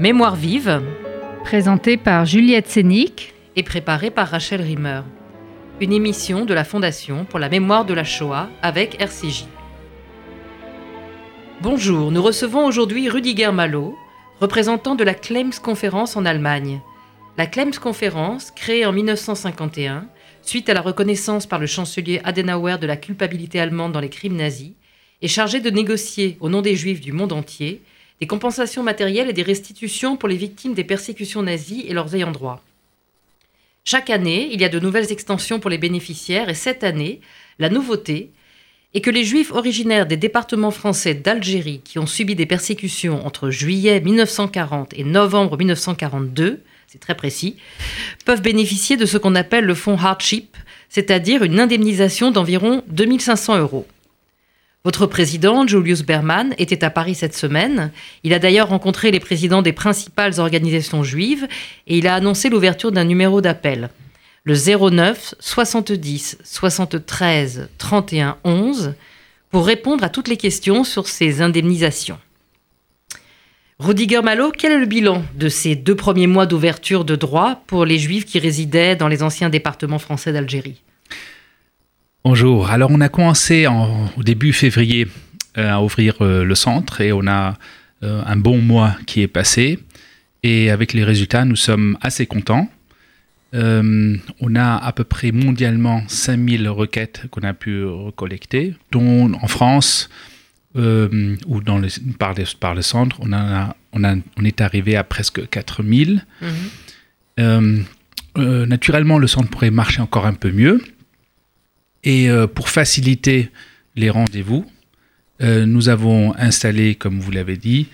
Mémoire vive, Présenté par Juliette Sénic. et préparée par Rachel Rimmer. Une émission de la Fondation pour la mémoire de la Shoah avec RCJ. Bonjour, nous recevons aujourd'hui Rudiger Malo, représentant de la Klems Conférence en Allemagne. La Klems Conférence, créée en 1951, suite à la reconnaissance par le chancelier Adenauer de la culpabilité allemande dans les crimes nazis, est chargée de négocier, au nom des juifs du monde entier, des compensations matérielles et des restitutions pour les victimes des persécutions nazies et leurs ayants droit. Chaque année, il y a de nouvelles extensions pour les bénéficiaires et cette année, la nouveauté est que les juifs originaires des départements français d'Algérie qui ont subi des persécutions entre juillet 1940 et novembre 1942, c'est très précis, peuvent bénéficier de ce qu'on appelle le fonds hardship, c'est-à-dire une indemnisation d'environ 2500 euros. Votre président, Julius Berman, était à Paris cette semaine. Il a d'ailleurs rencontré les présidents des principales organisations juives et il a annoncé l'ouverture d'un numéro d'appel. Le 09 70 73 31 11 pour répondre à toutes les questions sur ces indemnisations. Rudiger Malo, quel est le bilan de ces deux premiers mois d'ouverture de droit pour les juifs qui résidaient dans les anciens départements français d'Algérie? Bonjour. Alors, on a commencé en- au début février euh, à ouvrir euh, le centre et on a euh, un bon mois qui est passé. Et avec les résultats, nous sommes assez contents. On a à peu près mondialement 5000 requêtes qu'on a pu recollecter, dont en France ou dans le, par, les- par le centre, on, en a, on, a- on est arrivé à presque 4000. Euh, euh, naturellement, le centre pourrait marcher encore un peu mieux. Et euh, pour faciliter les rendez-vous, euh, nous avons installé, comme vous l'avez dit,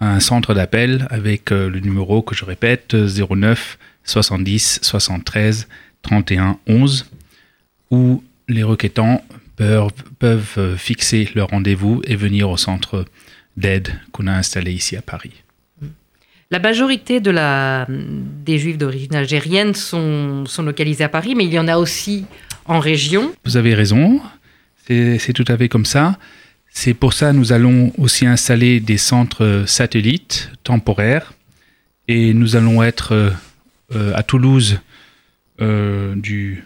un centre d'appel avec euh, le numéro que je répète 09 70 73 31 11 où les requêtants peuvent, fixer leur rendez-vous et venir au centre d'aide qu'on a installé ici à Paris. La majorité des juifs d'origine algérienne sont localisés à Paris, mais il y en a aussi en région. Vous avez raison, c'est tout à fait comme ça. C'est pour ça que nous allons aussi installer des centres euh, satellites temporaires et nous allons être euh, euh, à Toulouse euh, du,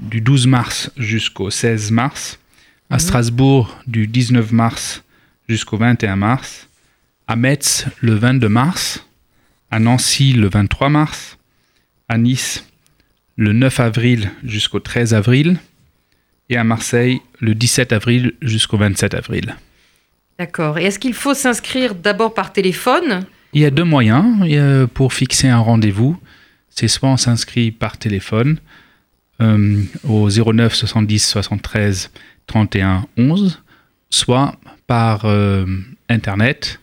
du 12 mars jusqu'au 16 mars, à Mhm. Strasbourg du 19 mars jusqu'au 21 mars, à Metz le 22 mars, à Nancy le 23 mars, à Nice le 9 avril jusqu'au 13 avril et à Marseille le 17 avril jusqu'au 27 avril. D'accord. Et est-ce qu'il faut s'inscrire d'abord par téléphone? Il y a deux moyens pour fixer un rendez-vous. C'est soit on s'inscrit par téléphone euh, au 09 70 73 31 11, soit par euh, Internet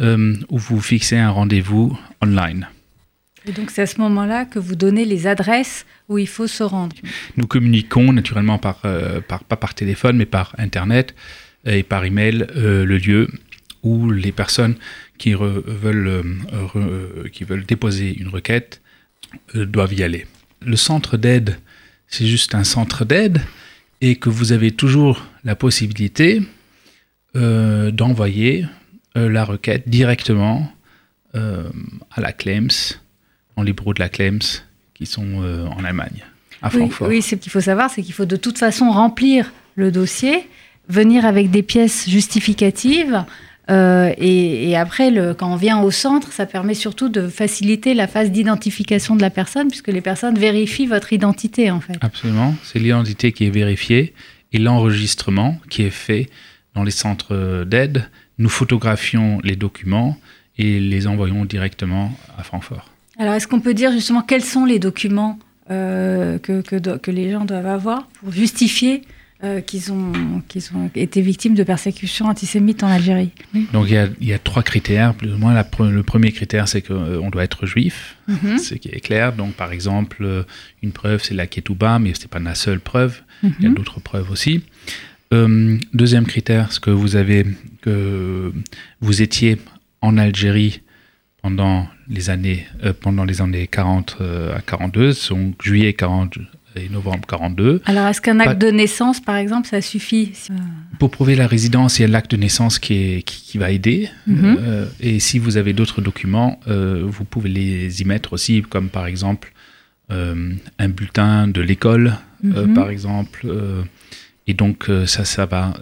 euh, où vous fixez un rendez-vous online. Et donc c'est à ce moment-là que vous donnez les adresses où il faut se rendre. Nous communiquons naturellement par, euh, pas par téléphone, mais par Internet et par email euh, le lieu où les personnes qui veulent, euh, qui veulent déposer une requête euh, doivent y aller. Le centre d'aide, c'est juste un centre d'aide et que vous avez toujours la possibilité d'envoyer la requête directement à la Clems, les bureaux de la Clems qui sont euh, en Allemagne, à Oui, Francfort. oui, ce qu'il faut savoir, c'est qu'il faut de toute façon remplir le dossier, venir avec des pièces justificatives. euh, et, et après, le, quand on vient au centre, ça permet surtout de faciliter la phase d'identification de la personne, puisque les personnes vérifient votre identité, en fait. Absolument. C'est l'identité qui est vérifiée et l'enregistrement qui est fait dans les centres d'aide. Nous photographions les documents et les envoyons directement à Francfort. Alors, est-ce qu'on peut dire justement quels sont les documents euh, que, que, les gens doivent avoir pour justifier euh, qu'ils ont, qu'ils ont été victimes de persécutions antisémites en Algérie? Donc il y a, il y a trois critères, plus ou moins. La le premier critère, c'est qu'on doit être juif, Mhm. ce qui est clair. Donc par exemple, euh, une preuve, c'est la ketouba, mais ce n'est pas la seule preuve. Il y a Mhm. d'autres preuves aussi. Euh, deuxième critère, c'est que vous avez que vous étiez en Algérie pendant les années euh, pendant les années 40 euh, à 42, donc juillet 40 et novembre 42. Alors, est-ce qu'un acte Pas- de naissance, par exemple, ça suffit Euh, Pour prouver la résidence, il y a l'acte de naissance qui, est, qui, qui va aider. Mhm. Euh, et si vous avez d'autres documents, euh, vous pouvez les y mettre aussi, comme par exemple euh, un bulletin de l'école, Mhm. par exemple. et donc ça, ça va,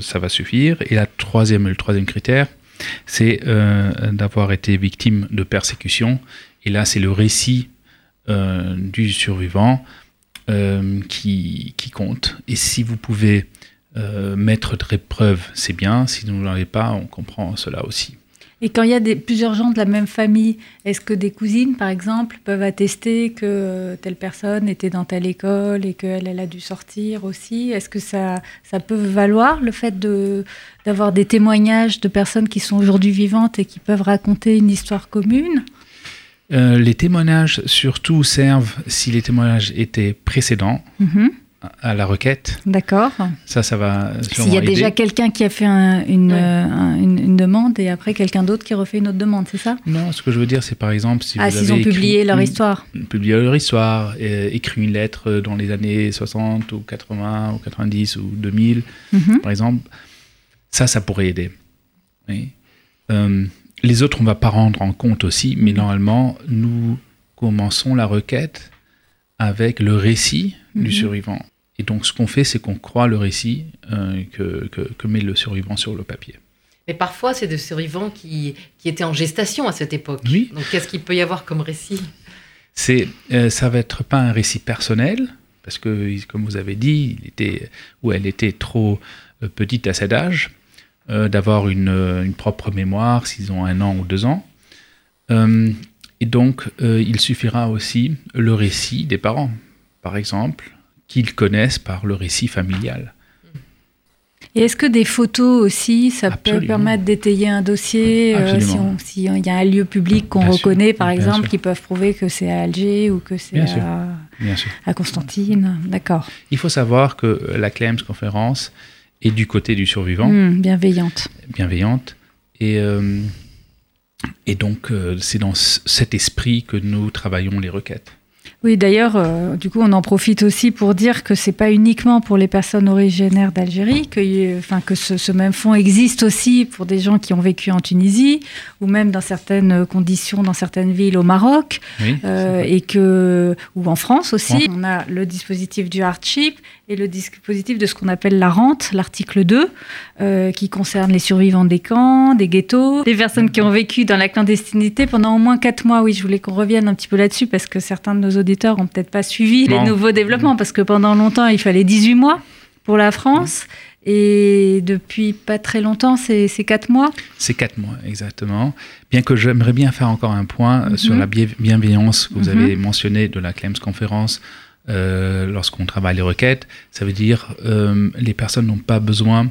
ça va suffire. Et la troisième, le troisième critère, c'est euh, d'avoir été victime de persécution. Et là, c'est le récit euh, du survivant euh, qui, compte. Et si vous pouvez mettre de preuves, c'est bien. Si vous n'en avez pas, on comprend cela aussi. Et quand il y a des, plusieurs gens de la même famille, est-ce que des cousines, par exemple, peuvent attester que euh, telle personne était dans telle école et qu'elle elle a dû sortir aussi? Est-ce que ça, ça peut valoir le fait de, d'avoir des témoignages de personnes qui sont aujourd'hui vivantes et qui peuvent raconter une histoire commune? Euh, les témoignages surtout servent si les témoignages étaient précédents Mhm. À la requête. D'accord. Ça, ça va S'il y a aider. déjà quelqu'un qui a fait un- une, Ouais. euh, un- une, une demande et après quelqu'un d'autre qui refait une autre demande, c'est ça? Non, ce que je veux dire, c'est par exemple si Ah, vous s'ils avez ont publié leur une- histoire. publié leur histoire, euh, écrit une lettre dans les années 60 ou 80 ou 90 ou 2000, Mhm. par exemple, ça, ça pourrait aider. Oui. Euh, les autres, on va pas rendre en compte aussi, mais normalement, nous commençons la requête avec le récit Mhm. du survivant. Et donc, ce qu'on fait, c'est qu'on croit le récit euh, que, que, que met le survivant sur le papier. Mais parfois, c'est des survivants qui, qui étaient en gestation à cette époque. Oui. Donc, qu'est-ce qu'il peut y avoir comme récit? C'est, euh, ça va être pas un récit personnel, parce que, comme vous avez dit, il était, ou elle était trop euh, petite à cet âge, euh, d'avoir une, une propre mémoire, s'ils ont un an ou deux ans. Et donc, euh, il suffira aussi le récit des parents, par exemple, qu'ils connaissent par le récit familial. Et est-ce que des photos aussi, ça peut permettre d'étayer un dossier euh, si S'il y a un lieu public qu'on sûr, reconnaît, par bien exemple, sûr. qui peuvent prouver que c'est à Alger ou que c'est à, à Constantine D'accord. Il faut savoir que la Clems conférence est du côté du survivant. Hmm, bienveillante. bienveillante. Et, euh, et donc, euh, c'est dans cet esprit que nous travaillons les requêtes. Oui, d'ailleurs, euh, du coup, on en profite aussi pour dire que c'est pas uniquement pour les personnes originaires d'Algérie, que, euh, enfin, que ce, ce même fonds existe aussi pour des gens qui ont vécu en Tunisie ou même dans certaines conditions, dans certaines villes au Maroc. Oui, Euh, et que ou en France aussi, on a le dispositif du hardship et le dispositif de ce qu'on appelle la rente, l'article 2, euh, qui concerne les survivants des camps, des ghettos, des personnes qui ont vécu dans la clandestinité pendant au moins quatre mois. Oui, je voulais qu'on revienne un petit peu là-dessus parce que certains de nos auditeurs ont peut-être pas suivi Non. les nouveaux développements parce que pendant longtemps, il fallait 18 mois pour la France. Et depuis pas très longtemps, c'est quatre mois. c'est quatre mois exactement. Bien que j'aimerais bien faire encore un point euh, Mhm. sur la bienve- bienveillance que vous Mhm. avez mentionné de la Clems conférence euh, lorsqu'on travaille les requêtes. Ça veut dire euh, les personnes n'ont pas besoin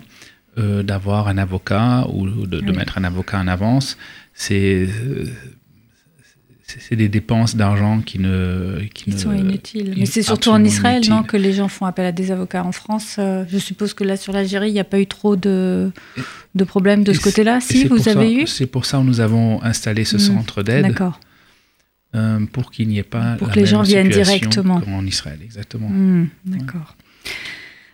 euh, d'avoir un avocat ou de, de Oui. mettre un avocat en avance. C'est c'est des dépenses d'argent qui ne qui Qui ne- sont inutiles. in- Mais c'est surtout en Israël, inutiles. non, que les gens font appel à des avocats. En France, euh, je suppose que là, sur l'Algérie, il n'y a pas eu trop de, de problèmes de Et ce côté-là. Si, vous avez ça- eu C'est pour ça que nous avons installé ce Mm. centre d'aide D'accord. Euh, pour qu'il n'y ait pas Pour la que les même gens viennent directement. qu'en Israël, exactement. Hmm, D'accord.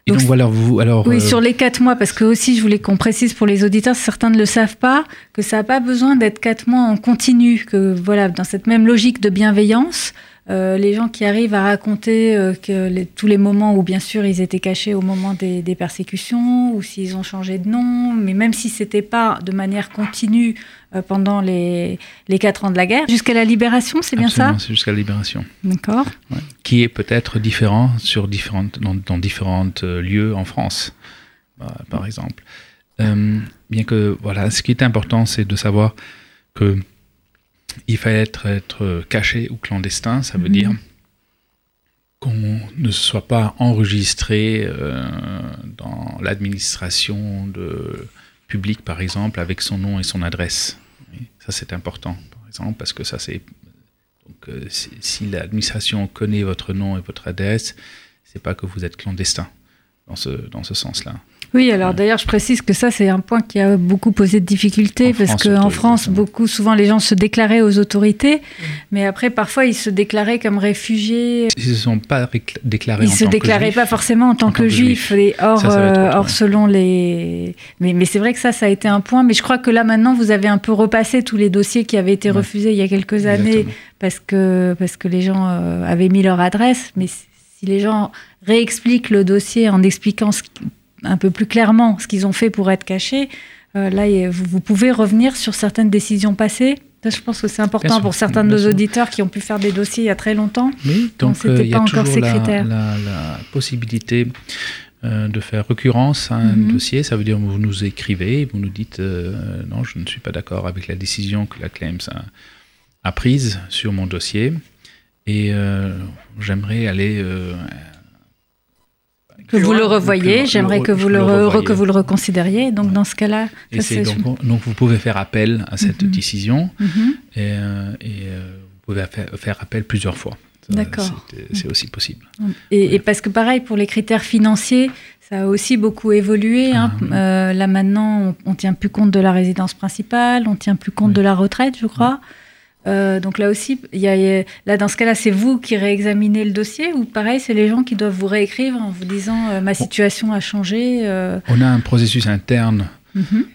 Et donc, Donc, voilà, vous alors Oui, euh, sur les quatre mois, parce que aussi, je voulais qu'on précise pour les auditeurs, certains ne le savent pas, que ça n'a pas besoin d'être quatre mois en continu, que voilà, dans cette même logique de bienveillance, euh, les gens qui arrivent à raconter euh, que les- tous les moments où, bien sûr, ils étaient cachés au moment des, des persécutions, ou s'ils ont changé de nom, mais même si c'était pas de manière continue euh, pendant les, les quatre ans de la guerre, jusqu'à la libération, c'est bien ça c'est jusqu'à la libération, D'accord. qui est peut-être différent sur différentes dans, dans différents lieux en France, euh, par exemple. Bien que voilà, ce qui est important, c'est de savoir que il fallait être, être caché ou clandestin, ça veut Mhm. dire qu'on ne soit pas enregistré euh, dans l'administration de publique, par exemple, avec son nom et son adresse. Ça, c'est important, par exemple, parce que ça, c'est. Donc, euh, si, si l'administration connaît votre nom et votre adresse, c'est pas que vous êtes clandestin dans ce, dans ce sens-là. Oui, alors d'ailleurs, je précise que ça, c'est un point qui a beaucoup posé de difficultés, En parce qu'en France, beaucoup, souvent, les gens se déclaraient aux autorités, mais après, parfois, ils se déclaraient comme réfugiés. Ils ne se sont pas déclarés Ils en se tant déclaraient pas forcément en tant en que tant que et hors, Ça, euh, chose. selon les. Mais, mais c'est vrai que ça, ça a été un point. Mais je crois que là, maintenant, vous avez un peu repassé tous les dossiers qui avaient été Ouais. refusés il y a quelques années parce que, parce que les gens euh, avaient mis leur adresse. Mais si si les gens réexpliquent le dossier en expliquant ce qui- un peu plus clairement ce qu'ils ont fait pour être cachés, euh, là, vous, vous pouvez revenir sur certaines décisions passées. Je pense que c'est important pour certains de nos auditeurs qui ont pu faire des dossiers il y a très longtemps. Oui, donc euh, il y a pas encore toujours la, la- la possibilité euh, de faire récurrence à un Mhm. dossier. Ça veut dire que vous nous écrivez, vous nous dites euh, non, je ne suis pas d'accord avec la décision que la Claims a, a prise sur mon dossier et euh, j'aimerais aller euh, Que vous le revoyez, j'aimerais que vous le, re- que vous le reconsidériez. Donc, Ouais. dans ce cas-là, donc, donc vous pouvez faire appel à cette Mhm. décision Mhm. et, euh, et, euh, vous pouvez faire, faire appel plusieurs fois. D'accord. c'est- C'est aussi possible. Et, et parce que pareil, pour les critères financiers, ça a aussi beaucoup évolué. hein. Ah, oui. Euh, là maintenant, on, on tient plus compte de la résidence principale, on tient plus compte Oui. de la retraite, je crois. Euh, donc là aussi, il y a- il y a- là dans ce cas-là, c'est vous qui réexaminez le dossier ou pareil, c'est les gens qui doivent vous réécrire en vous disant euh, ma situation a changé. euh, On a un processus interne mhm.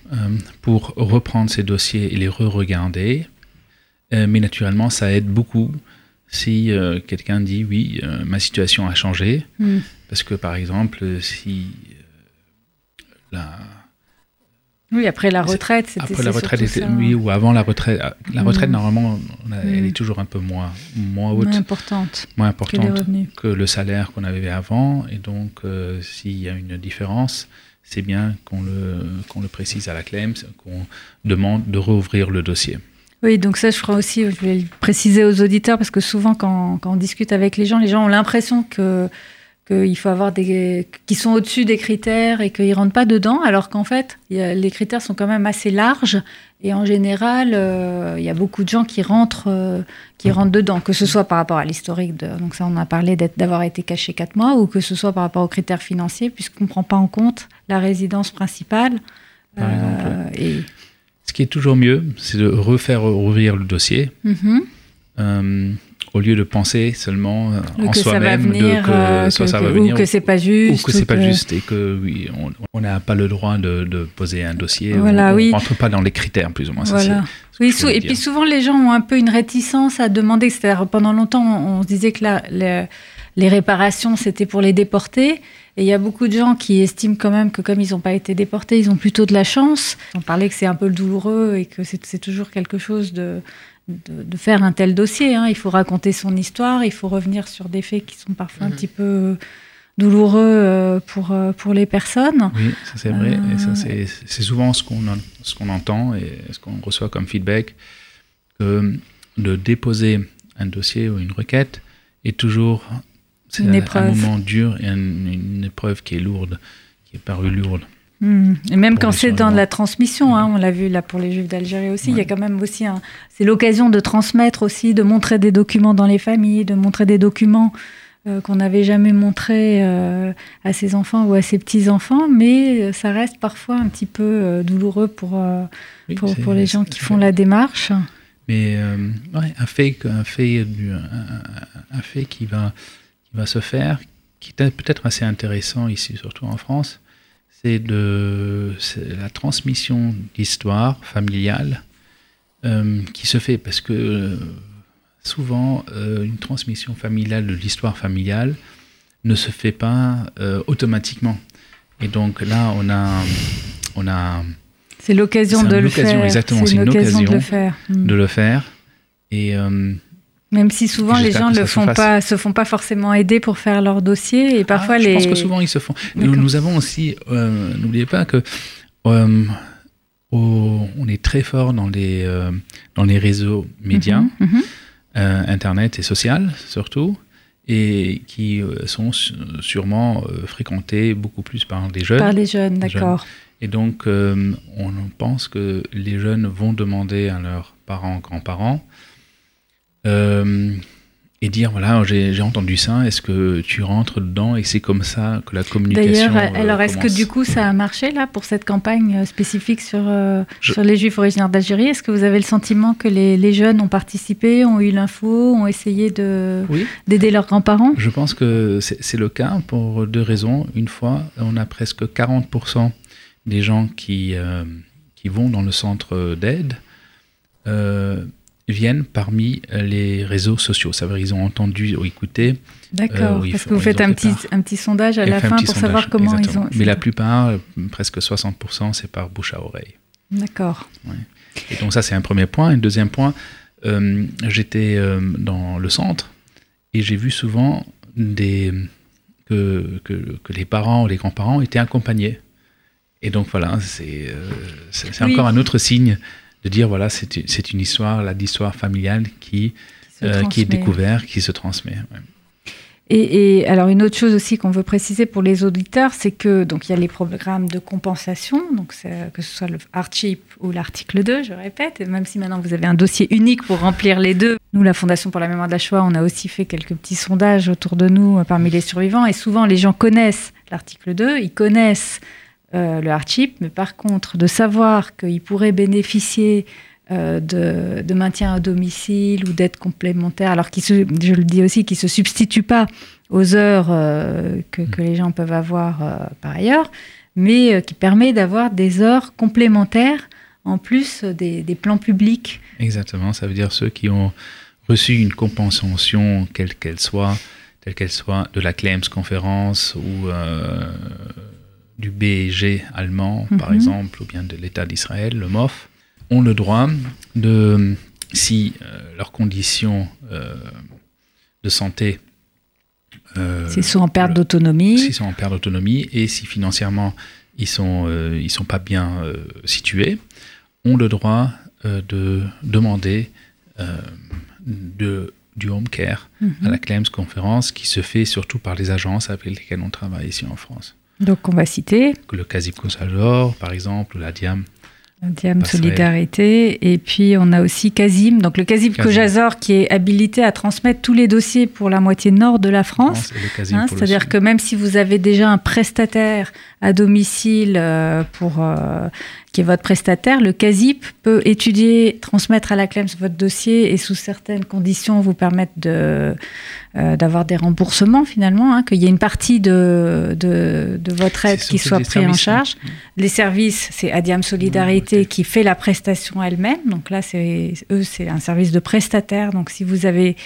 pour reprendre ces dossiers et les re-regarder. Mais naturellement, ça aide beaucoup si quelqu'un dit oui, ma situation a changé. Mm. Parce que par exemple, si la, Oui, après la retraite, c'était après la retraite, ça, oui, ou avant la retraite, euh, la retraite Mm. normalement, on a- elle Mm. est toujours un peu moins, moins haute, moins importante moins importante que le salaire qu'on avait avant. Et donc, euh, s'il y a une différence, c'est bien qu'on le, qu'on le précise à la CLEMS, qu'on demande de rouvrir le dossier. Oui, donc ça, je crois aussi, je voulais le préciser aux auditeurs, parce que souvent, quand, quand on discute avec les gens, les gens ont l'impression que qu'il faut avoir des qui sont au-dessus des critères et qu'ils rentrent pas dedans, alors qu'en fait, a- les critères sont quand même assez larges et en général, euh, il y a beaucoup de gens qui rentrent euh, qui rentrent dedans, que ce soit par rapport à l'historique de donc ça, on a parlé d'avoir été caché quatre mois, ou que ce soit par rapport aux critères financiers, puisqu'on prend pas en compte la résidence principale. Euh, Par exemple, et Ce qui est toujours mieux, c'est de refaire rouvrir le dossier. Euh, au lieu de penser seulement euh, en que ça va soi-même que euh, que- ça va ou venir que c'est pas ou juste, que c'est ou pas juste et que oui, on- on n'a pas le droit de, de poser un dossier. Voilà, on, oui. ne rentre pas dans les critères plus ou moins. Voilà. Oui, et puis souvent les gens ont un peu une réticence à demander. C'est-à-dire pendant longtemps, on, on se disait que la- le- les réparations c'était pour les déportés. Et il y a beaucoup de gens qui estiment quand même que comme ils n'ont pas été déportés, ils ont plutôt de la chance. On parlait que c'est un peu douloureux et que c'est toujours quelque chose de, de, de faire un tel dossier. hein. Il faut raconter son histoire, il faut revenir sur des faits qui sont parfois un Mhm. petit peu douloureux euh, pour, euh, pour les personnes. Oui, ça c'est vrai. Et Euh, ça, c'est, c'est souvent ce qu'on, en- ce qu'on entend et ce qu'on reçoit comme feedback, que de déposer un dossier ou une requête est toujours un, moment dur et un- une épreuve qui est lourde, qui est parue lourde. Hmm. Et même quand c'est dans la transmission, hein, on l'a vu là pour les Juifs d'Algérie aussi, il y a quand même aussi un... C'est l'occasion de transmettre aussi, de montrer des documents dans les familles, de montrer des documents euh, qu'on n'avait jamais montrés euh, à ses enfants ou à ses petits-enfants, mais euh, ça reste parfois un petit peu euh, douloureux pour, Oui, pour, les gens qui font la démarche. Mais ouais, un fait, un fait, un fait qui va, qui va se faire, qui est peut-être assez intéressant ici, surtout en France, c'est de la transmission d'histoire familiale euh, qui se fait parce que euh, souvent euh, une transmission familiale de l'histoire familiale ne se fait pas automatiquement. Et donc là, on a, on a C'est l'occasion de le faire. exactement, C'est une occasion de le faire. De le faire. Et Même si souvent les gens ne se font pas, se font pas forcément aider pour faire leur dossier et parfois Ah, les. Je pense que souvent ils se font. Nous, avons aussi, euh, n'oubliez pas que euh, on est très fort dans les, euh, dans les réseaux médias, Mhm, mhm. Internet et social surtout, et qui sont sûrement fréquentés beaucoup plus par des jeunes. Par les jeunes, d'accord. Et donc, on pense que les jeunes vont demander à leurs parents, grands-parents, et dire voilà j'ai entendu ça est-ce que tu rentres dedans et c'est comme ça que la communication d'ailleurs alors est-ce que du coup ça a marché là pour cette campagne spécifique sur sur les juifs originaires d'Algérie? Est-ce que vous avez le sentiment que les, les jeunes ont participé ont eu l'info ont essayé de d'aider leurs grands-parents? Je pense que c'est le cas pour deux raisons. Une fois on a presque 40% des gens qui qui vont dans le centre d'aide. Euh, viennent parmi les réseaux sociaux. Ça veut dire qu'ils ont entendu ou écouté. D'accord, euh, parce que vous faites un petit, un petit sondage à la fin pour savoir comment ils ont... Mais la plupart, presque 60%, c'est par bouche à oreille. D'accord. Et donc ça, c'est un premier point. Un deuxième point, euh, j'étais dans le centre et j'ai vu souvent des, que, que, que, les parents ou les grands-parents étaient accompagnés. Et donc voilà, c'est c'est encore un autre signe de dire voilà, c'est une histoire, la d'histoire familiale qui, qui, euh, qui, est découverte, qui se transmet. Et, alors une autre chose aussi qu'on veut préciser pour les auditeurs, c'est que donc il y a les programmes de compensation, donc que ce soit le Archip ou l'article 2, je répète, et même si maintenant vous avez un dossier unique pour remplir les deux, nous la Fondation pour la mémoire de la Shoah, on a aussi fait quelques petits sondages autour de nous euh, parmi les survivants, et souvent les gens connaissent l'article 2, ils connaissent euh, le hardship, mais par contre, de savoir qu'ils pourraient bénéficier euh, de, maintien à domicile ou d'aide complémentaire, alors qu'ils je le dis aussi, qui ne se substituent pas aux heures euh, que, les gens peuvent avoir par ailleurs, mais qui permet d'avoir des heures complémentaires en plus des, plans publics. Exactement, ça veut dire ceux qui ont reçu une compensation, quelle qu'elle soit, telle qu'elle soit, de la Claims conférence ou du BG allemand, par mhm. exemple, ou bien de l'État d'Israël, le MOF, ont le droit de, si euh, leurs conditions euh, de santé... Euh, s'ils sont en perte d'autonomie. S'ils sont en perte d'autonomie et si financièrement ils ne sont, ils sont pas bien situés, ont le droit de demander de, du home care à mhm. la Claims conférence qui se fait surtout par les agences avec lesquelles on travaille ici en France. Donc on va citer. Le Casib Consalor, par exemple, la Diam. La Diam Solidarité. Et puis on a aussi Casim, donc le Casib Kojazor qui est habilité à transmettre tous les dossiers pour la moitié nord de la France. Hein, c'est-à-dire que même si vous avez déjà un prestataire à domicile euh, pour euh, qui est votre prestataire, le CASIP peut étudier, transmettre à la CLEMS votre dossier et sous certaines conditions vous permettre de, euh, d'avoir des remboursements finalement, hein, qu'il y ait une partie de, de, votre aide qui soit prise en charge. Les services, c'est Adiam Solidarité qui fait la prestation elle-même. Donc là, c'est, eux, c'est un service de prestataire. Donc si vous avez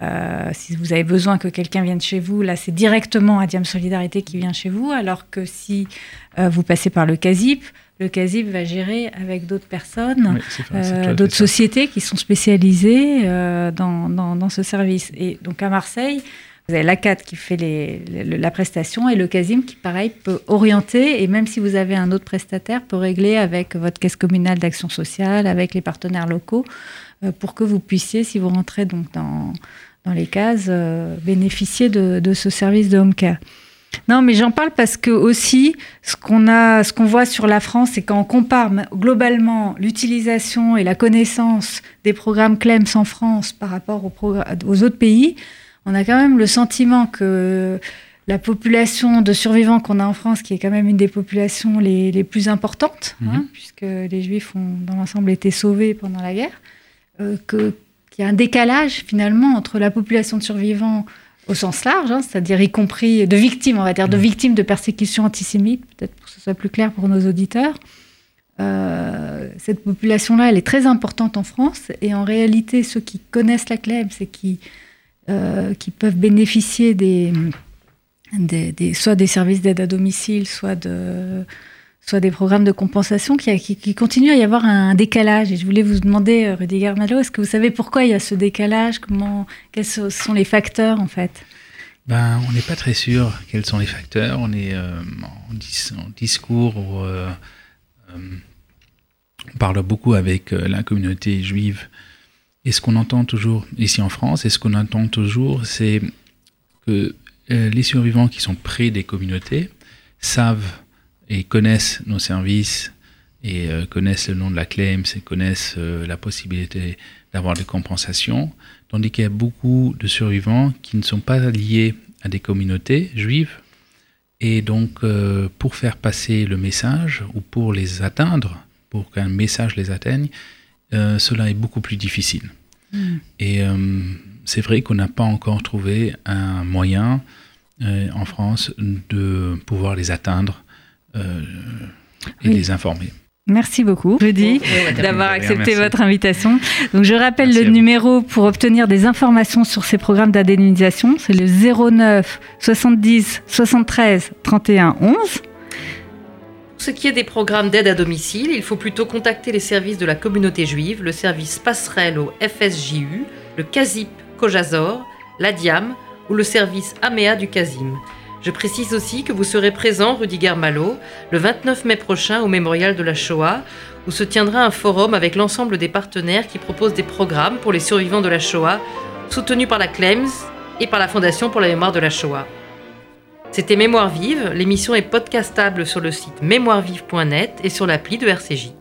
euh, si vous avez besoin que quelqu'un vienne chez vous, là, c'est directement Adiam Solidarité qui vient chez vous, alors que si euh, vous passez par le CASIP, le CASIP va gérer avec d'autres personnes, euh, d'autres sociétés qui sont spécialisées dans, dans, ce service. Et donc à Marseille, vous avez l'ACAT qui fait les, la prestation et le CASIM qui, pareil, peut orienter et même si vous avez un autre prestataire, peut régler avec votre caisse communale d'action sociale, avec les partenaires locaux, pour que vous puissiez, si vous rentrez donc dans dans les cases, euh, bénéficier de, ce service de home care. Non, mais j'en parle parce que aussi, ce qu'on a, ce qu'on voit sur la France, c'est quand on compare globalement l'utilisation et la connaissance des programmes CLEMS en France par rapport aux, aux, autres pays, on a quand même le sentiment que la population de survivants qu'on a en France, qui est quand même une des populations les, plus importantes, hein, mhm. puisque les Juifs ont dans l'ensemble été sauvés pendant la guerre, euh, que il y a un décalage finalement entre la population de survivants au sens large, hein, c'est-à-dire y compris de victimes, on va dire, de mmh. victimes de persécutions antisémites, peut-être pour que ce soit plus clair pour nos auditeurs. Euh, cette population-là, elle est très importante en France, et en réalité, ceux qui connaissent la CLEB, c'est qui, euh, qui peuvent bénéficier des, des, soit des services d'aide à domicile, soit de soit des programmes de compensation, qui, qui, continue à y avoir un décalage. Et je voulais vous demander, euh, Rudiger Malo, est-ce que vous savez pourquoi il y a ce décalage? Comment, Quels sont les facteurs, en fait? Ben, On n'est pas très sûr quels sont les facteurs. On est euh, en, discours euh, on parle beaucoup avec la communauté juive. Et ce qu'on entend toujours ici en France, et ce qu'on entend toujours, c'est que les survivants qui sont près des communautés savent et connaissent nos services et euh, connaissent le nom de la claim, et connaissent euh, la possibilité d'avoir des compensations, tandis qu'il y a beaucoup de survivants qui ne sont pas liés à des communautés juives. Et donc, euh, pour faire passer le message ou pour les atteindre, pour qu'un message les atteigne, cela est beaucoup plus difficile. Mm. Et c'est vrai qu'on n'a pas encore trouvé un moyen en France de pouvoir les atteindre et les informer. Merci beaucoup, Rudy, d'avoir accepté votre invitation. Donc, je rappelle le numéro pour obtenir des informations sur ces programmes d'indemnisation. C'est le 09 70 73 31 11. Pour ce qui est des programmes d'aide à domicile, il faut plutôt contacter les services de la communauté juive, le service passerelle au FSJU, le CASIP Kojazor, l'ADIAM ou le service AMEA du CASIM. Je précise aussi que vous serez présent, Rudiger Malo, le 29 mai prochain au Mémorial de la Shoah, où se tiendra un forum avec l'ensemble des partenaires qui proposent des programmes pour les survivants de la Shoah, soutenus par la CLEMS et par la Fondation pour la mémoire de la Shoah. C'était Mémoire vive, l'émission est podcastable sur le site mémoirevive.net et sur l'appli de RCJ.